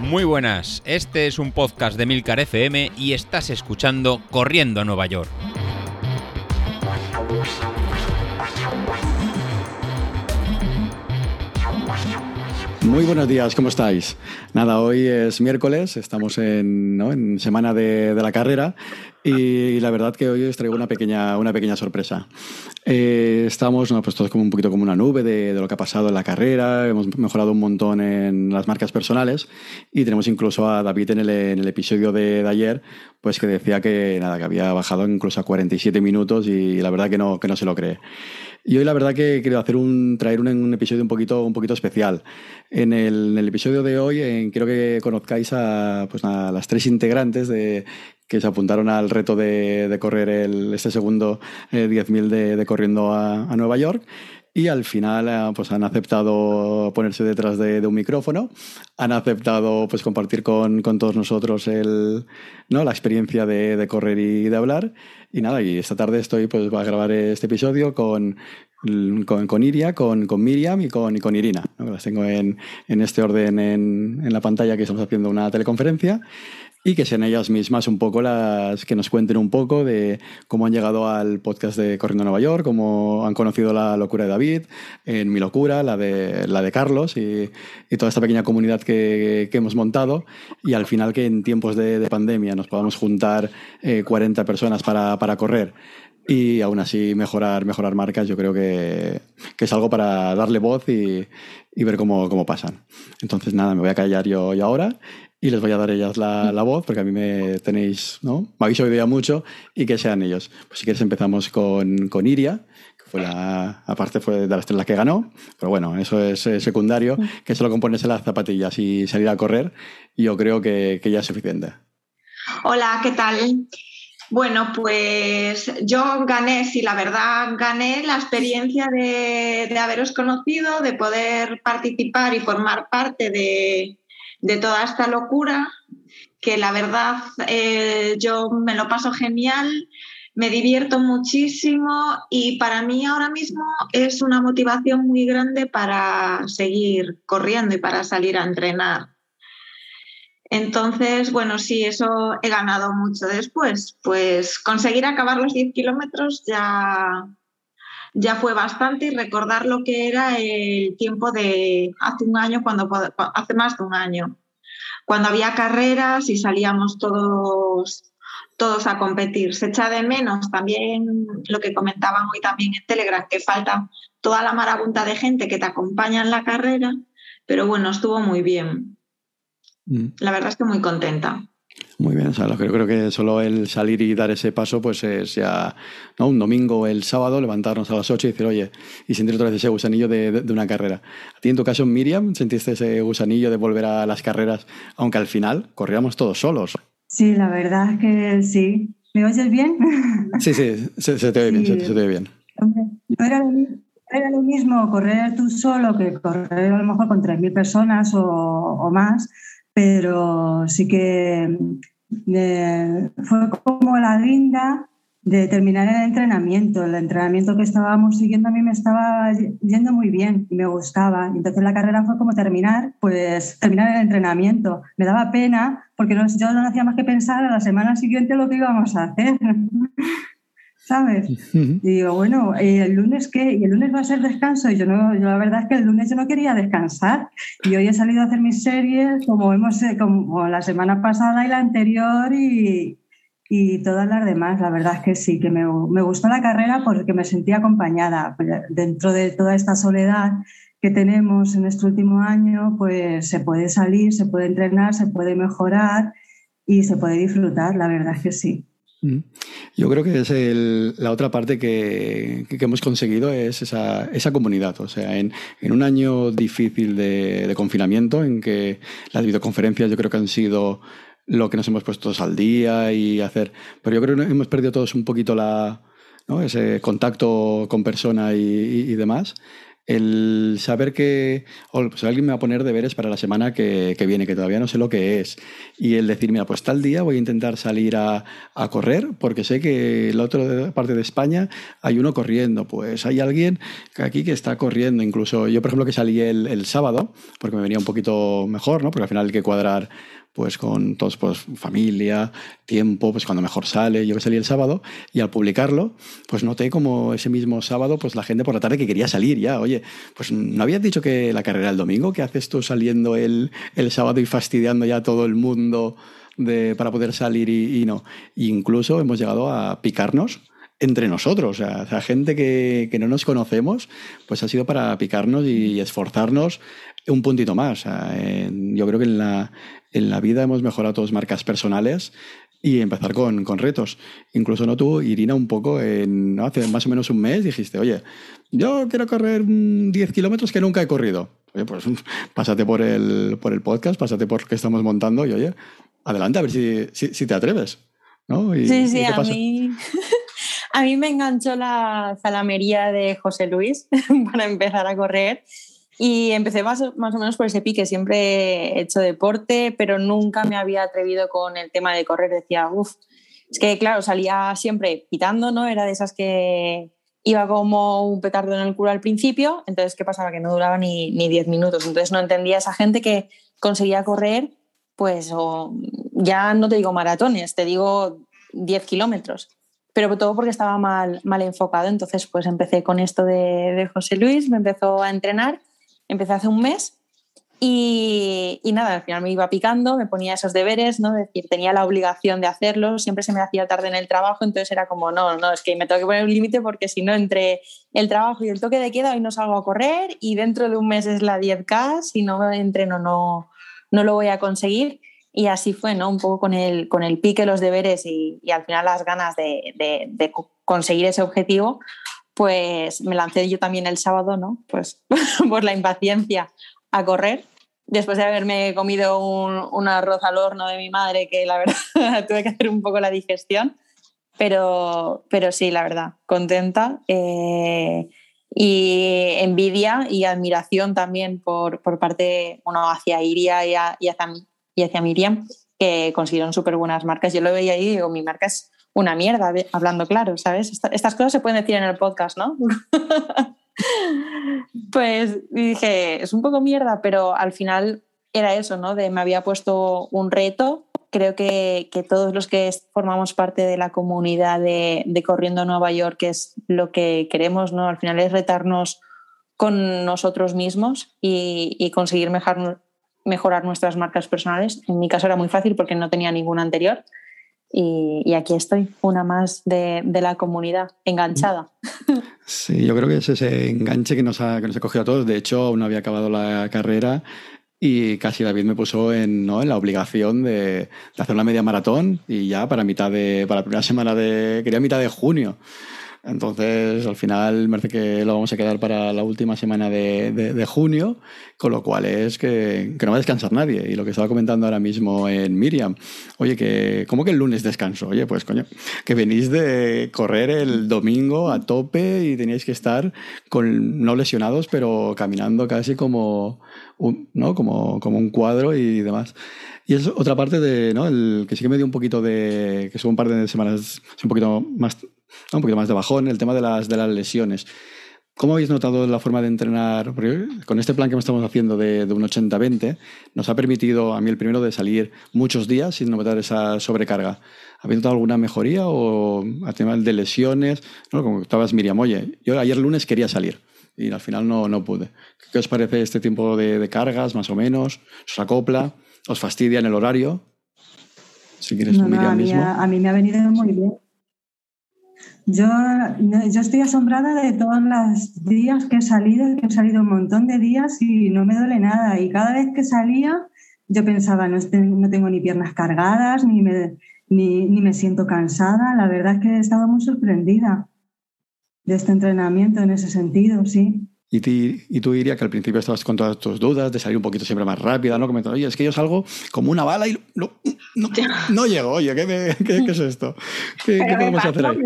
Muy buenas, este es un podcast de Milcar FM y estás escuchando Corriendo a Nueva York. Muy buenos días, ¿cómo estáis? Nada, hoy es miércoles, estamos en, semana de, la carrera y la verdad que hoy os traigo una pequeña, una pequeña sorpresa. Eh, estamos pues todos como un poquito como una nube de, lo que ha pasado en la carrera, hemos mejorado un montón en las marcas personales y tenemos incluso a David en el, episodio de, de, ayer, pues que decía que nada, que había bajado incluso a 47 minutos y la verdad que no, que no se lo cree. Y hoy la verdad que quiero hacer un, traer un, episodio un poquito, un poquito especial. En el, episodio de hoy quiero que conozcáis a, pues, a las tres integrantes de, que se apuntaron al reto de, correr el, este segundo 10.000 eh, de, corriendo a, Nueva York y al final eh, pues han aceptado ponerse detrás de, un micrófono, han aceptado pues compartir con, con todos nosotros el, ¿no? la experiencia de, de, correr y de hablar y nada, y esta tarde estoy, pues, a grabar este episodio con, con, con Iria, con, con, Miriam y con, y con Irina. Las tengo en, en este orden en, en, la pantalla que estamos haciendo una teleconferencia y que sean ellas mismas un poco las que nos cuenten un poco de cómo han llegado al podcast de Corriendo a Nueva York, cómo han conocido la locura de David, en mi locura, la de, la de Carlos y, toda esta pequeña comunidad que, que, hemos montado. Y al final que en tiempos de, de pandemia nos podamos juntar 40 eh, personas para, para correr y aún así mejorar, mejorar marcas, yo creo que, que es algo para darle voz y, y ver cómo, cómo, pasan. Entonces, nada, me voy a callar yo, yo ahora y les voy a dar ellas la, la, voz, porque a mí me tenéis, ¿no? Me habéis oído ya mucho y que sean ellos. Pues si quieres empezamos con, con Iria, que fue la, aparte fue de las tres la que ganó, pero bueno, eso es secundario, que solo componerse las zapatillas y salir a correr, y yo creo que, que ya es suficiente. Hola, ¿qué tal? Bueno, pues yo gané, sí, la verdad, gané la experiencia de, de haberos conocido, de poder participar y formar parte de, de toda esta locura, que la verdad eh, yo me lo paso genial, me divierto muchísimo y para mí ahora mismo es una motivación muy grande para seguir corriendo y para salir a entrenar. Entonces, bueno, sí, eso he ganado mucho después. Pues conseguir acabar los 10 kilómetros ya, ya fue bastante y recordar lo que era el tiempo de hace un año, cuando hace más de un año, cuando había carreras y salíamos todos todos a competir. Se echa de menos también lo que comentaban hoy también en Telegram, que falta toda la marabunta de gente que te acompaña en la carrera, pero bueno, estuvo muy bien. Mm. La verdad es que muy contenta. Muy bien, o sea, creo, que solo el salir y dar ese paso, pues es ya ¿no? un domingo, el sábado, levantarnos a las 8 y decir, oye, y sentir otra vez ese gusanillo de, de, una carrera. ¿A ti en tu caso, Miriam, sentiste ese gusanillo de volver a las carreras, aunque al final corríamos todos solos? Sí, la verdad es que sí. ¿Me oyes bien? Sí, sí, se, te oye bien, se, te oye bien. No era, era, lo mismo correr tú solo que correr a lo mejor con 3.000 personas o, o más pero sí que eh, fue como la guinda de terminar el entrenamiento. El entrenamiento que estábamos siguiendo a mí me estaba yendo muy bien y me gustaba. Entonces la carrera fue como terminar, pues terminar el entrenamiento. Me daba pena porque no, yo no hacía más que pensar a la semana siguiente lo que íbamos a hacer. ¿sabes? Y digo, bueno, ¿el lunes qué? ¿Y el lunes va a ser descanso? Y yo, no, yo la verdad es que el lunes yo no quería descansar. Y hoy he salido a hacer mis series como, hemos, eh, como la semana pasada y la anterior y, y todas las demás. La verdad es que sí, que me, me gustó la carrera porque me sentí acompañada. Dentro de toda esta soledad que tenemos en este último año, pues se puede salir, se puede entrenar, se puede mejorar y se puede disfrutar. La verdad es que sí. Yo creo que es la otra parte que, hemos conseguido es esa, esa comunidad. O sea, en, en un año difícil de, confinamiento, en que las videoconferencias yo creo que han sido lo que nos hemos puesto al día y hacer. Pero yo creo que hemos perdido todos un poquito la, ese contacto con persona y, y demás. El saber que pues alguien me va a poner deberes para la semana que, que, viene, que todavía no sé lo que es, y el decir, mira, pues tal día voy a intentar salir a, a correr, porque sé que la otra parte de España hay uno corriendo, pues hay alguien aquí que está corriendo, incluso yo, por ejemplo, que salí el, el sábado, porque me venía un poquito mejor, ¿no? porque al final hay que cuadrar pues con todos, pues familia, tiempo, pues cuando mejor sale. Yo que salí el sábado y al publicarlo, pues noté como ese mismo sábado, pues la gente por la tarde que quería salir ya. Oye, pues no habías dicho que la carrera el domingo, ¿qué haces tú saliendo el, el sábado y fastidiando ya a todo el mundo de, para poder salir y, y no? incluso hemos llegado a picarnos entre nosotros, o sea, gente que, que, no nos conocemos, pues ha sido para picarnos y esforzarnos un puntito más. O sea, en, yo creo que en la, en la vida hemos mejorado todas marcas personales y empezar con, con, retos. Incluso no tú, Irina, un poco, en, ¿no? hace más o menos un mes dijiste, oye, yo quiero correr 10 kilómetros que nunca he corrido. Oye, pues pásate por el, por el podcast, pásate por que estamos montando y oye, adelante a ver si, si, si te atreves. ¿no? Y, sí, sí, a mí, a mí me enganchó la zalamería de José Luis para empezar a correr y empecé más, más, o menos por ese pique. Siempre he hecho deporte, pero nunca me había atrevido con el tema de correr. Decía, uff, es que claro, salía siempre pitando, ¿no? Era de esas que iba como un petardo en el culo al principio. Entonces, ¿qué pasaba? Que no duraba ni, ni 10 minutos. Entonces, no entendía esa gente que conseguía correr, pues, o, ya no te digo maratones, te digo 10 kilómetros pero todo porque estaba mal, mal enfocado. Entonces, pues empecé con esto de, de José Luis, me empezó a entrenar empecé hace un mes y, y, nada, al final me iba picando, me ponía esos deberes, ¿no? Es decir, tenía la obligación de hacerlo, siempre se me hacía tarde en el trabajo, entonces era como, no, no, es que me tengo que poner un límite porque si no, entre el trabajo y el toque de queda, hoy no salgo a correr y dentro de un mes es la 10K, si no entreno no, no lo voy a conseguir. Y así fue, ¿no? Un poco con el, con el pique, los deberes y, al final las ganas de, conseguir ese objetivo, pues me lancé yo también el sábado, ¿no? Pues por la impaciencia a correr. Después de haberme comido un, arroz al horno de mi madre, que la verdad tuve que hacer un poco la digestión, pero, pero sí, la verdad, contenta. Eh, y envidia y admiración también por, por parte, bueno, hacia Iria y, a, y, hacia, y hacia Miriam, que consiguieron súper buenas marcas. Yo lo veía ahí y digo, mi marca es una mierda, hablando claro, ¿sabes? Estas cosas se pueden decir en el podcast, ¿no? pues dije, es un poco mierda, pero al final era eso, ¿no? De me había puesto un reto. Creo que, que todos los que formamos parte de la comunidad de, de Corriendo Nueva York, que es lo que queremos, ¿no? Al final es retarnos con nosotros mismos y, y conseguir mejorar, mejorar nuestras marcas personales. En mi caso era muy fácil porque no tenía ninguna anterior. Y, y, aquí estoy, una más de, de, la comunidad, enganchada. Sí, yo creo que es ese enganche que nos, ha, que nos ha cogido a todos. De hecho, aún no había acabado la carrera y casi David me puso en, ¿no? en la obligación de, de, hacer una media maratón y ya para mitad de, para la primera semana de, quería mitad de junio. Entonces, al final, me parece que lo vamos a quedar para la última semana de, de, junio, con lo cual es que, que, no va a descansar nadie. Y lo que estaba comentando ahora mismo en Miriam, oye, que ¿cómo que el lunes descanso? Oye, pues coño, que venís de correr el domingo a tope y teníais que estar con, no lesionados, pero caminando casi como un, ¿no? como, como un cuadro y demás. Y es otra parte de, ¿no? El que sí que me dio un poquito de, que son un par de semanas, un poquito más un poquito más de bajón, el tema de las, de las lesiones. ¿Cómo habéis notado la forma de entrenar? Porque con este plan que estamos haciendo de, de un 80-20, nos ha permitido a mí el primero de salir muchos días sin notar esa sobrecarga. ¿Habéis notado alguna mejoría o a tema de lesiones? ¿No? Como estabas Miriam, oye, yo ayer lunes quería salir y al final no, no pude. ¿Qué os parece este tiempo de, de cargas, más o menos? ¿Os acopla? ¿Os fastidia en el horario? Si quieres, no, Miriam no, a, mí, mismo. A, a mí me ha venido muy bien yo, yo estoy asombrada de todos los días que he salido, que he salido un montón de días y no me duele nada. Y cada vez que salía, yo pensaba, no, no tengo ni piernas cargadas, ni me, ni, ni me siento cansada. La verdad es que he estado muy sorprendida de este entrenamiento en ese sentido, sí. Y, ti, y, tú dirías que al principio estabas con todas tus dudas, de salir un poquito siempre más rápida, ¿no? Comentando, oye, es que yo salgo como una bala y no, no, no llego, oye, ¿qué, me, qué, qué es esto? ¿Qué, ¿qué podemos hacer ahí?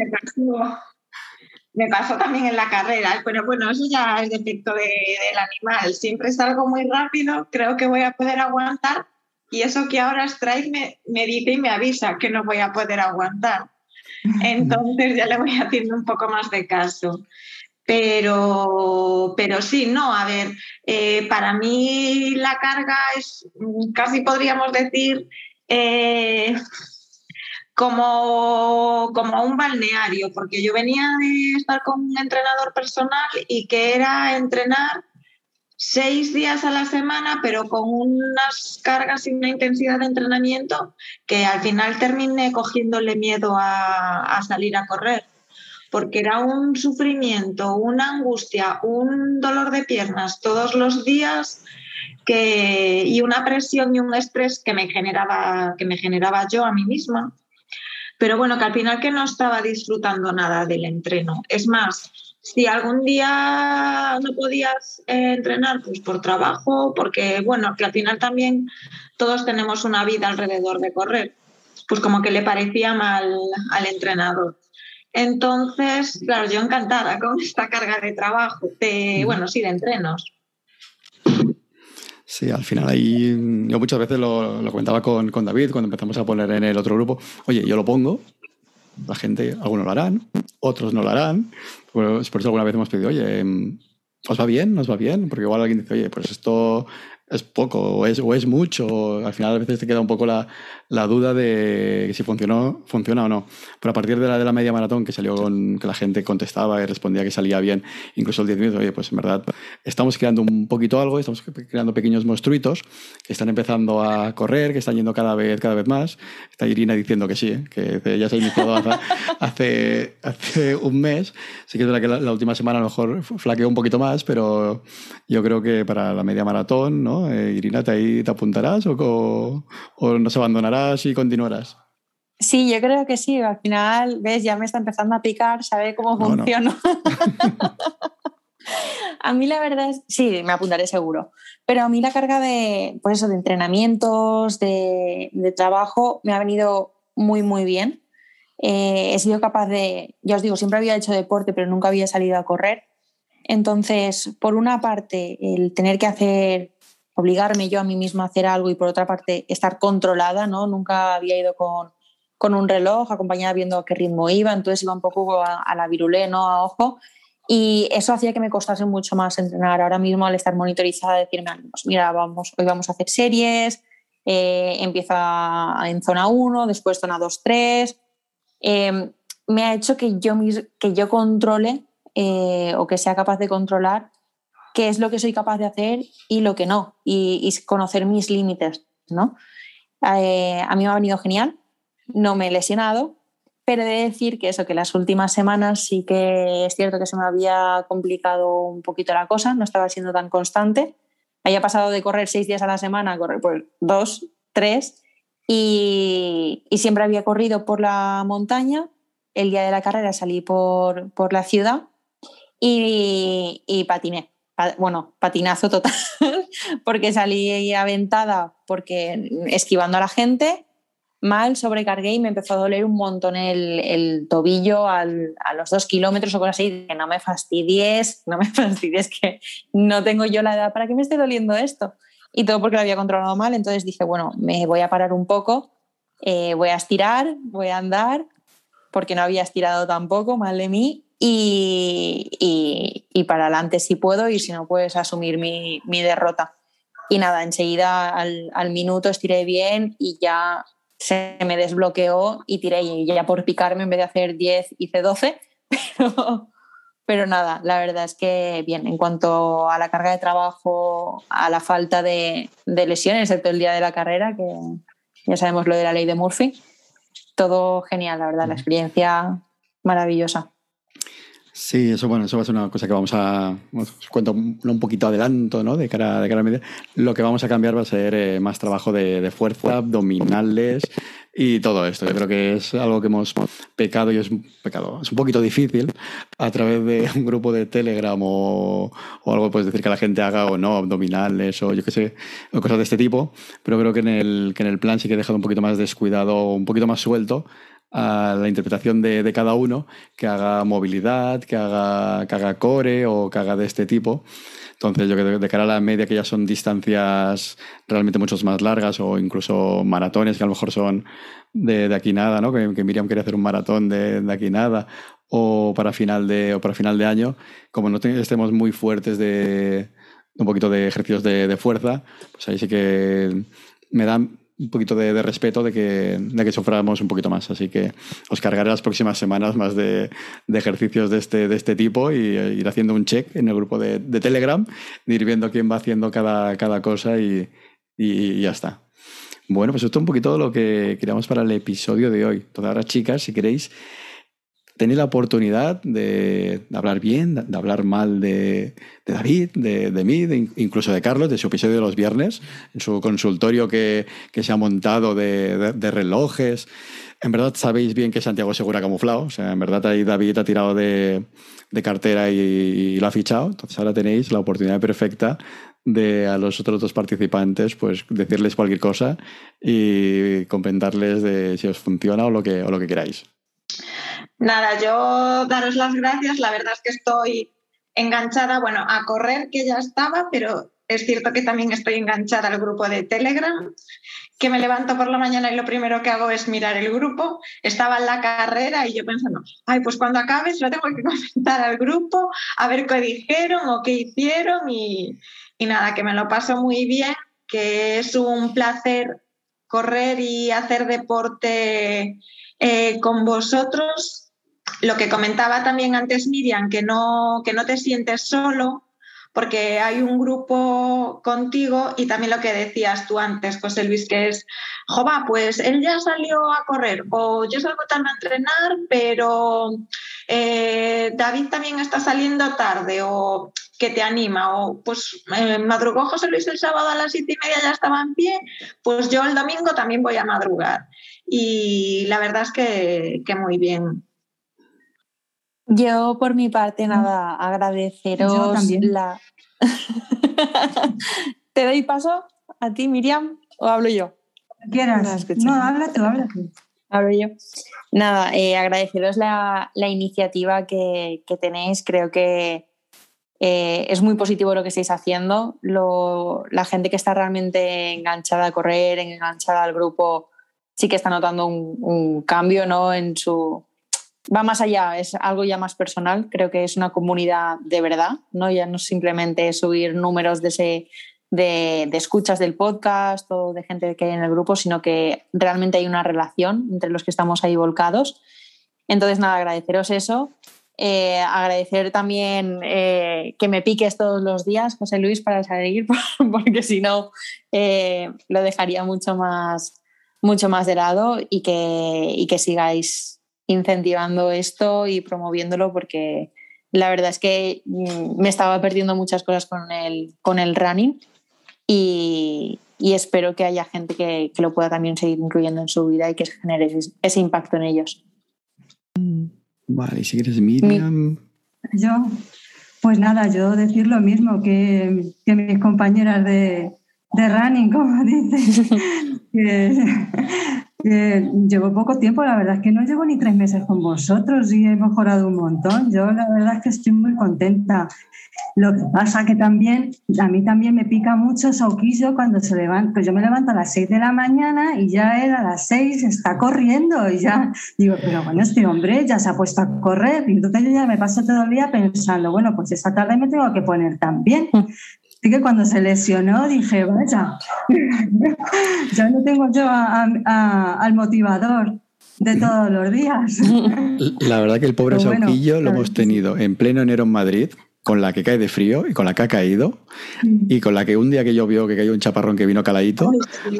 me pasó también en la carrera, pero bueno, eso ya es defecto de, del animal. Siempre salgo muy rápido, creo que voy a poder aguantar y eso que ahora Strike me, me dice y me avisa que no voy a poder aguantar. Entonces ya le voy haciendo un poco más de caso. Pero, pero sí, no, a ver, eh, para mí la carga es, casi podríamos decir, eh, como, como un balneario, porque yo venía de estar con un entrenador personal y que era entrenar seis días a la semana, pero con unas cargas y una intensidad de entrenamiento que al final terminé cogiéndole miedo a salir a correr porque era un sufrimiento, una angustia, un dolor de piernas todos los días y una presión y un estrés que me, generaba, que me generaba yo a mí misma. Pero bueno, que al final que no estaba disfrutando nada del entreno. Es más, si algún día no podías eh, entrenar, pues por trabajo, porque bueno, que al final también todos tenemos una vida alrededor de correr, pues como que le parecía mal al entrenador. Entonces, claro, yo encantada con esta carga de trabajo, de, bueno, sí, de entrenos. Sí, al final ahí yo muchas veces lo, lo comentaba con, con, David cuando empezamos a poner en el otro grupo, oye, yo lo pongo, la gente, algunos lo harán, otros no lo harán, pues por eso alguna vez hemos pedido, oye, ¿os va bien? ¿Nos va bien? Porque igual alguien dice, oye, pues esto es poco o es, o es mucho. Al final a veces te queda un poco la, la duda de si funcionó, funciona o no. Pero a partir de la, de la media maratón que salió con que la gente contestaba y respondía que salía bien, incluso el 10 minutos, oye, pues en verdad estamos creando un poquito algo, estamos creando pequeños monstruitos que están empezando a correr, que están yendo cada vez, cada vez más. Está Irina diciendo que sí, ¿eh? que ya se ha iniciado hace, hace, un mes. Sí que es verdad que la, la última semana a lo mejor flaqueó un poquito más, pero yo creo que para la media maratón, ¿no? Eh, Irina, ¿te, ahí te apuntarás o, o, nos abandonarás y continuarás? Sí, yo creo que sí. Al final, ves, ya me está empezando a picar, sabe cómo no, funciona. No. a mí la verdad es, sí, me apuntaré seguro. Pero a mí la carga de, pues eso, de entrenamientos, de, de trabajo, me ha venido muy, muy bien. Eh, he sido capaz de, ya os digo, siempre había hecho deporte, pero nunca había salido a correr. Entonces, por una parte, el tener que hacer obligarme yo a mí misma a hacer algo y por otra parte estar controlada, ¿no? Nunca había ido con, con un reloj, acompañada viendo a qué ritmo iba, entonces iba un poco a, la virulé, ¿no? A ojo. Y eso hacía que me costase mucho más entrenar. Ahora mismo, al estar monitorizada, decirme, pues mira, vamos, hoy vamos a hacer series, eh, empieza en zona 1, después zona 2, 3. Eh, me ha hecho que yo, que yo controle eh, o que sea capaz de controlar qué es lo que soy capaz de hacer y lo que no, y, y conocer mis límites, ¿no? Eh, a mí me ha venido genial, no me he lesionado, pero he de decir que eso, que las últimas semanas sí que es cierto que se me había complicado un poquito la cosa, no estaba siendo tan constante. Había pasado de correr seis días a la semana a correr pues dos, tres, y, y siempre había corrido por la montaña. El día de la carrera salí por, por la ciudad y, y patiné bueno, patinazo total, porque salí aventada porque esquivando a la gente, mal, sobrecargué y me empezó a doler un montón el, el tobillo al, a los dos kilómetros o cosas así, que no me fastidies, no me fastidies, que no tengo yo la edad para que me esté doliendo esto. Y todo porque lo había controlado mal, entonces dije, bueno, me voy a parar un poco, eh, voy a estirar, voy a andar, porque no había estirado tampoco, mal de mí, y, y, y, para adelante si puedo y si no, puedes asumir mi, mi derrota. Y nada, enseguida al, al, minuto estiré bien y ya se me desbloqueó y tiré y ya por picarme en vez de hacer 10 hice 12, pero, pero nada, la verdad es que bien, en cuanto a la carga de trabajo, a la falta de, de lesiones, excepto el día de la carrera, que ya sabemos lo de la ley de Murphy, todo genial, la verdad, la experiencia maravillosa. Sí, eso bueno, eso va a ser una cosa que vamos a os cuento un poquito adelanto, ¿no? De cara, de cara a media. Lo que vamos a cambiar va a ser eh, más trabajo de, de, fuerza, abdominales y todo esto. Yo creo que es algo que hemos pecado y es un pecado, es un poquito difícil a través de un grupo de Telegram o, o algo puedes decir que la gente haga o no abdominales o yo qué sé, o cosas de este tipo. Pero creo que en el que en el plan sí que he dejado un poquito más descuidado, un poquito más suelto a la interpretación de, de, cada uno, que haga movilidad, que haga, que haga core o que haga de este tipo. Entonces, yo creo que de cara a la media, que ya son distancias realmente mucho más largas o incluso maratones que a lo mejor son de, de aquí nada, ¿no? Que, que, Miriam quería hacer un maratón de, de, aquí nada o para final de, o para final de año, como no estemos muy fuertes de un poquito de ejercicios de, de fuerza, pues ahí sí que me dan un poquito de, respeto de que, de que suframos un poquito más. Así que os cargaré las próximas semanas más de, ejercicios de este, de este tipo y ir haciendo un check en el grupo de, Telegram, ir viendo quién va haciendo cada, cada cosa y, y, y, ya está. Bueno, pues esto es un poquito lo que queríamos para el episodio de hoy. Entonces ahora, chicas, si queréis, tenéis la oportunidad de, de, hablar bien, de, de hablar mal de, de David, de, mí, incluso de Carlos, de su episodio de los viernes, en su consultorio que, que se ha montado de, relojes. En verdad sabéis bien que Santiago Segura ha camuflado, o sea, en verdad ahí David ha tirado de, cartera y, y, lo ha fichado, entonces ahora tenéis la oportunidad perfecta de a los otros dos participantes, pues decirles cualquier cosa y comentarles de si os funciona o lo que, o lo que queráis. Nada, yo daros las gracias. La verdad es que estoy enganchada, bueno, a correr que ya estaba, pero es cierto que también estoy enganchada al grupo de Telegram, que me levanto por la mañana y lo primero que hago es mirar el grupo. Estaba en la carrera y yo pensando, ay, pues cuando acabes lo tengo que comentar al grupo, a ver qué dijeron o qué hicieron y, nada, que me lo paso muy bien, que es un placer correr y hacer deporte eh, con vosotros lo que comentaba también antes Miriam, que no, que no te sientes solo, porque hay un grupo contigo y también lo que decías tú antes, José Luis, que es, jova, pues él ya salió a correr o yo salgo tarde a entrenar, pero eh, David también está saliendo tarde o que te anima o pues eh, madrugó José Luis el sábado a las siete y media ya estaba en pie, pues yo el domingo también voy a madrugar. Y la verdad es que, que muy bien. Yo, por mi parte, nada, agradeceros la. ¿Te doy paso a ti, Miriam, o hablo yo? Quieras. No, habla tú, habla tú. Hablo yo. Nada, eh, agradeceros la, la iniciativa que, que, tenéis. Creo que eh, es muy positivo lo que estáis haciendo. Lo, la gente que está realmente enganchada a correr, enganchada al grupo, sí que está notando un, un cambio ¿no? en su va más allá, es algo ya más personal, creo que es una comunidad de verdad, ¿no? ya no simplemente subir números de, ese, de, escuchas del podcast o de gente que hay en el grupo, sino que realmente hay una relación entre los que estamos ahí volcados. Entonces, nada, agradeceros eso. Eh, agradecer también eh, que me piques todos los días, José Luis, para salir, porque si no eh, lo dejaría mucho más, mucho más de lado y que, y que sigáis incentivando esto y promoviéndolo porque la verdad es que mm, me estaba perdiendo muchas cosas con el, con el running y, y espero que haya gente que, que, lo pueda también seguir incluyendo en su vida y que genere ese, ese impacto en ellos. Vale, y si quieres Miriam. Yo, pues nada, yo decir lo mismo que, que mis compañeras de, de running, como dices. Eh, llevo poco tiempo, la verdad es que no llevo ni tres meses con vosotros y he mejorado un montón. Yo la verdad es que estoy muy contenta. Lo que pasa que también, a mí también me pica mucho Sauquillo cuando se levanta. Pues yo me levanto a las seis de la mañana y ya él a las seis está corriendo y ya digo, pero bueno, este hombre ya se ha puesto a correr. Y entonces yo ya me paso todo el día pensando, bueno, pues esta tarde me tengo que poner también. Así que cuando se lesionó dije, vaya, ya no tengo yo a, a, al motivador de todos los días. La verdad que el pobre bueno, Sauquillo lo hemos tenido en pleno enero en Madrid, con la que cae de frío y con la que ha caído y con la que un día que llovió, que cayó un chaparrón que vino caladito,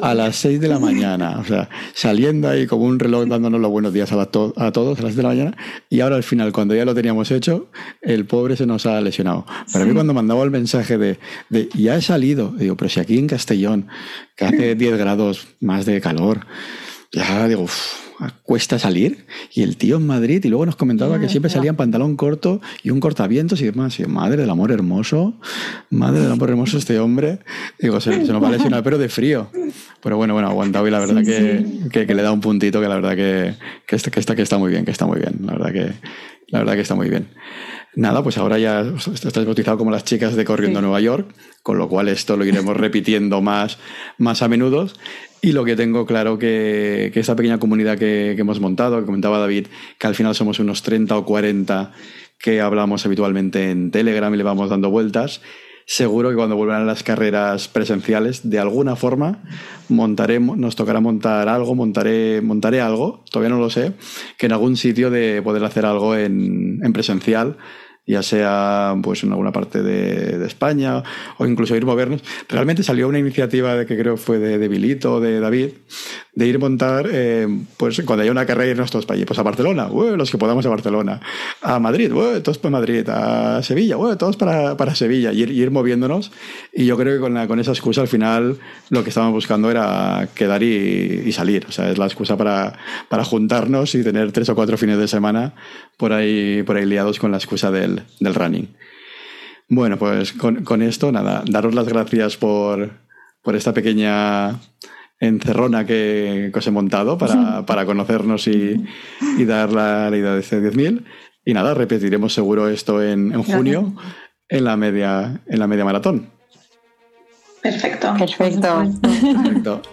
a las 6 de la mañana, o sea, saliendo ahí como un reloj dándonos los buenos días a, la to a todos a las 6 de la mañana y ahora al final, cuando ya lo teníamos hecho, el pobre se nos ha lesionado. Pero sí. a mí cuando mandaba el mensaje de, de ya he salido, digo, pero si aquí en Castellón, que hace 10 grados más de calor, ya digo, uff, cuesta salir. Y el tío en Madrid, y luego nos comentaba que siempre salía en pantalón corto y un cortavientos y demás. Y madre del amor hermoso, madre del amor hermoso este hombre. Digo, se, nos va a lesionar, pero de frío. Pero bueno, bueno, aguantado y la verdad que, que, le da un puntito que la verdad que, que, está, que, está, que está muy bien, que está muy bien. La verdad que, la verdad que está muy bien. Nada, pues ahora ya estás bautizado como las chicas de Corriendo a Nueva York, con lo cual esto lo iremos repitiendo más, más a menudo. Y lo que tengo claro que, que esta pequeña comunidad que, hemos montado, que comentaba David, que al final somos unos 30 o 40 que hablamos habitualmente en Telegram y le vamos dando vueltas, seguro que cuando vuelvan las carreras presenciales, de alguna forma, montaremos, nos tocará montar algo, montaré, montaré algo, todavía no lo sé, que en algún sitio de poder hacer algo en, en presencial ya sea pues en alguna parte de, España o incluso ir movernos. Realmente salió una iniciativa de que creo fue de, de Bilito, de David, de ir montar, eh, pues cuando haya una carrera, irnos todos para allí. Pues a Barcelona, los que podamos a Barcelona. A Madrid, todos para Madrid. A Sevilla, todos para, para Sevilla. Y ir, ir, moviéndonos. Y yo creo que con, la, con esa excusa al final lo que estábamos buscando era quedar y, y, salir. O sea, es la excusa para, para juntarnos y tener tres o cuatro fines de semana por ahí, por ahí liados con la excusa del, del running. Bueno, pues con, con esto, nada, daros las gracias por, por esta pequeña encerrona que, que os he montado para, para conocernos y, y, dar la, la idea de este 10.000. Y nada, repetiremos seguro esto en, en junio en la media, en la media maratón. Perfecto. Perfecto. Perfecto.